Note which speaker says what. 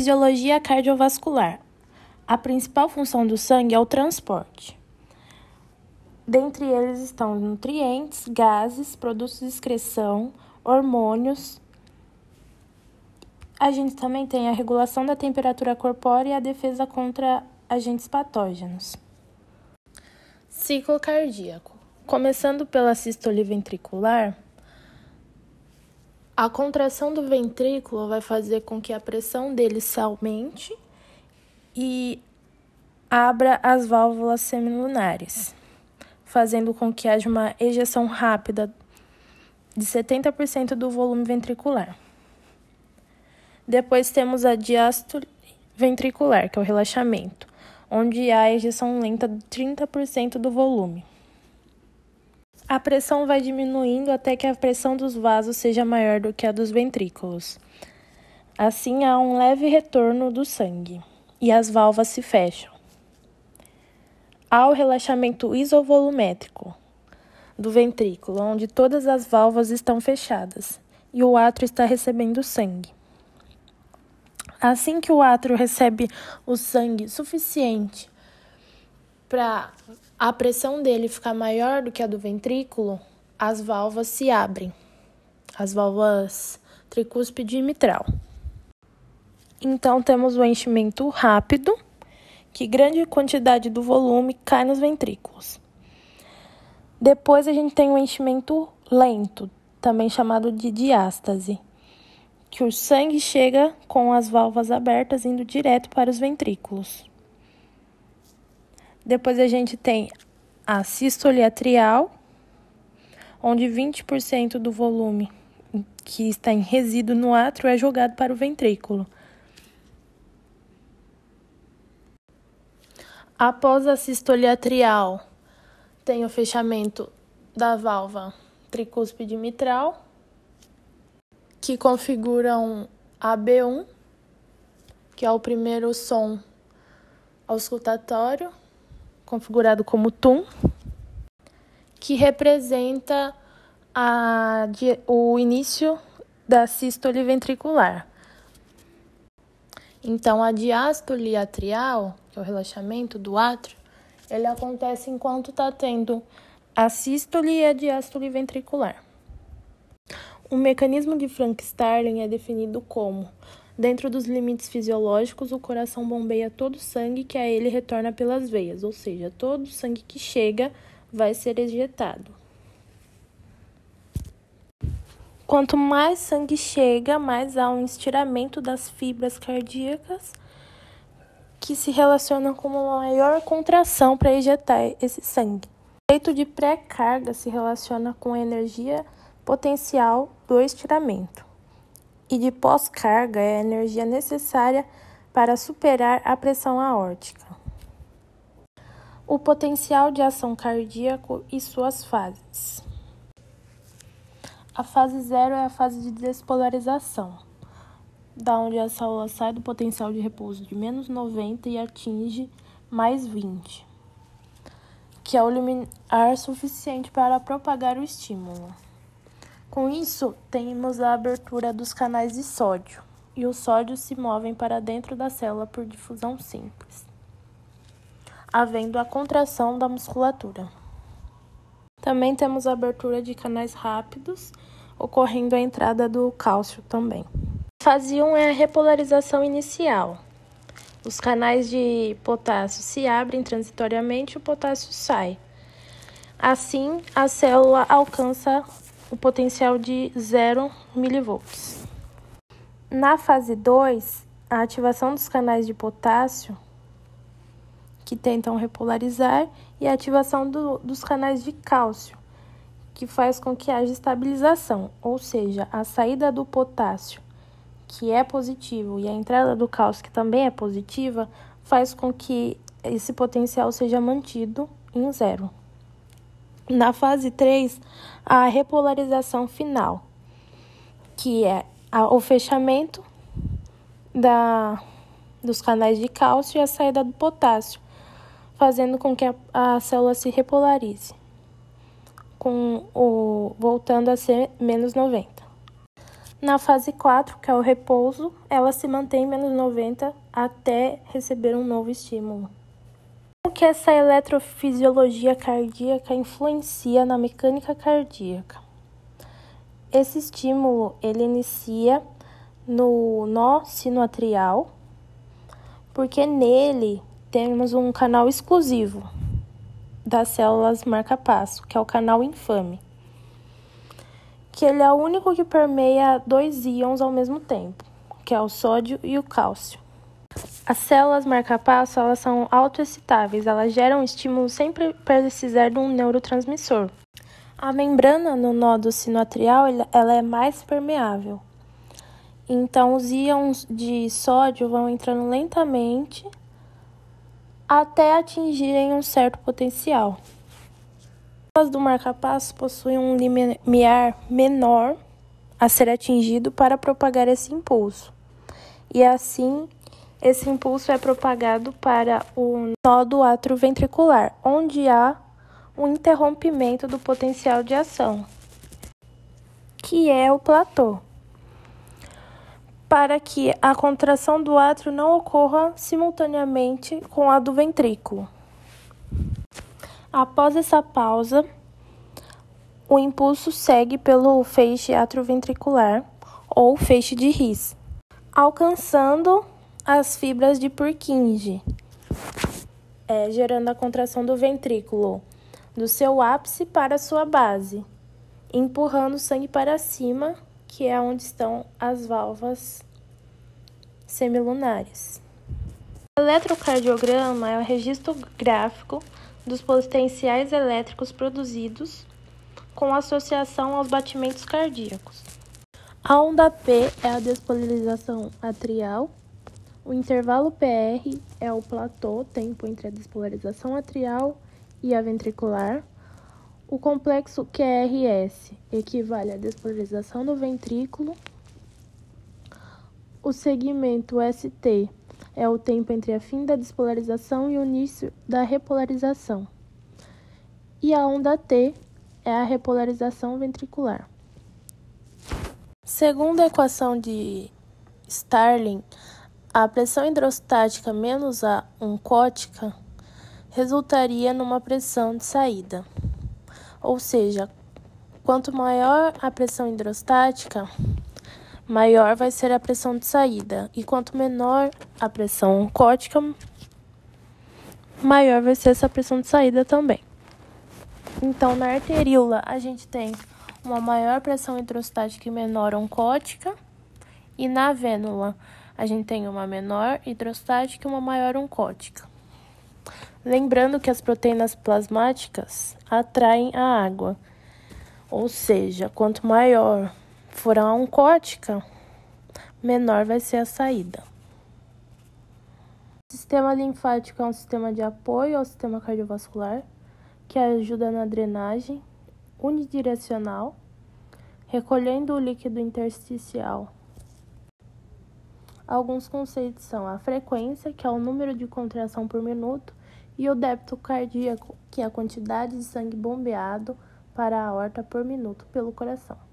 Speaker 1: Fisiologia cardiovascular. A principal função do sangue é o transporte. Dentre eles estão nutrientes, gases, produtos de excreção, hormônios. A gente também tem a regulação da temperatura corpórea e a defesa contra agentes patógenos. Ciclo cardíaco. Começando pela sístole ventricular, a contração do ventrículo vai fazer com que a pressão dele se aumente e abra as válvulas semilunares, fazendo com que haja uma ejeção rápida de 70% do volume ventricular. Depois temos a diástole ventricular, que é o relaxamento, onde há ejeção lenta de 30% do volume. A pressão vai diminuindo até que a pressão dos vasos seja maior do que a dos ventrículos. Assim, há um leve retorno do sangue e as válvulas se fecham. Há o relaxamento isovolumétrico do ventrículo, onde todas as válvulas estão fechadas e o átrio está recebendo sangue. Assim que o átrio recebe o sangue suficiente para a pressão dele ficar maior do que a do ventrículo, as válvulas se abrem, as válvulas tricúspide e mitral. Então temos o enchimento rápido, que grande quantidade do volume cai nos ventrículos. Depois a gente tem o enchimento lento, também chamado de diástase, que o sangue chega com as válvulas abertas indo direto para os ventrículos. Depois a gente tem a sístole atrial, onde 20% do volume que está em resíduo no átrio é jogado para o ventrículo. Após a sístole atrial, tem o fechamento da válvula tricúspide mitral, que configura um AB1, que é o primeiro som auscultatório, configurado como TUM, que representa a, o início da sístole ventricular. Então, a diástole atrial, que é o relaxamento do átrio, ele acontece enquanto está tendo a sístole e a diástole ventricular. O mecanismo de Frank-Starling é definido como Dentro dos limites fisiológicos, o coração bombeia todo o sangue que a ele retorna pelas veias, ou seja, todo o sangue que chega vai ser ejetado. Quanto mais sangue chega, mais há um estiramento das fibras cardíacas que se relacionam com uma maior contração para ejetar esse sangue. O efeito de pré-carga se relaciona com a energia potencial do estiramento e de pós-carga é a energia necessária para superar a pressão aórtica. O potencial de ação cardíaco e suas fases. A fase zero é a fase de despolarização, da onde a célula sai do potencial de repouso de menos 90 e atinge mais 20, que é o limiar suficiente para propagar o estímulo. Com isso, temos a abertura dos canais de sódio, e os sódios se movem para dentro da célula por difusão simples, havendo a contração da musculatura. Também temos a abertura de canais rápidos, ocorrendo a entrada do cálcio também. Fase 1 é a repolarização inicial. Os canais de potássio se abrem transitoriamente e o potássio sai. Assim, a célula alcança o potencial de 0 mV. Na fase 2, a ativação dos canais de potássio, que tentam repolarizar, e a ativação do, dos canais de cálcio, que faz com que haja estabilização, ou seja, a saída do potássio, que é positivo, e a entrada do cálcio, que também é positiva, faz com que esse potencial seja mantido em zero. Na fase 3, a repolarização final, que é o fechamento da, dos canais de cálcio e a saída do potássio, fazendo com que a, a célula se repolarize, com o, voltando a ser menos 90. Na fase 4, que é o repouso, ela se mantém menos 90 até receber um novo estímulo. Como que essa eletrofisiologia cardíaca influencia na mecânica cardíaca? Esse estímulo ele inicia no nó sinoatrial, porque nele temos um canal exclusivo das células marca-passo, que é o canal infame que ele é o único que permeia dois íons ao mesmo tempo, que é o sódio e o cálcio. As células marca-passo elas são autoexcitáveis, elas geram estímulo sem precisar de um neurotransmissor. A membrana no nódo sinoatrial ela é mais permeável. Então, os íons de sódio vão entrando lentamente até atingirem um certo potencial. As do marca-passo possuem um limiar menor a ser atingido para propagar esse impulso. E assim, esse impulso é propagado para o nódo atroventricular, onde há um interrompimento do potencial de ação, que é o platô, para que a contração do átrio não ocorra simultaneamente com a do ventrículo. Após essa pausa, o impulso segue pelo feixe atroventricular ou feixe de His, alcançando as fibras de Purkinje, é, gerando a contração do ventrículo do seu ápice para sua base, empurrando o sangue para cima, que é onde estão as válvulas semilunares. O eletrocardiograma é o registro gráfico dos potenciais elétricos produzidos com associação aos batimentos cardíacos. A onda P é a despolarização atrial, o intervalo PR é o platô, tempo entre a despolarização atrial e a ventricular. O complexo QRS equivale à despolarização do ventrículo. O segmento ST é o tempo entre a fim da despolarização e o início da repolarização. E a onda T é a repolarização ventricular. Segundo a equação de Starling, a pressão hidrostática menos a oncótica resultaria numa pressão de saída. Ou seja, quanto maior a pressão hidrostática, maior vai ser a pressão de saída, e quanto menor a pressão oncótica, maior vai ser essa pressão de saída também. Então, na arteríola, a gente tem uma maior pressão hidrostática e menor oncótica, e na vênula, a gente tem uma menor hidrostática e uma maior oncótica. Lembrando que as proteínas plasmáticas atraem a água, ou seja, quanto maior for a oncótica, menor vai ser a saída. O sistema linfático é um sistema de apoio ao sistema cardiovascular que ajuda na drenagem unidirecional, recolhendo o líquido intersticial. Alguns conceitos são a frequência, que é o número de contração por minuto, e o débito cardíaco, que é a quantidade de sangue bombeado para a aorta por minuto pelo coração.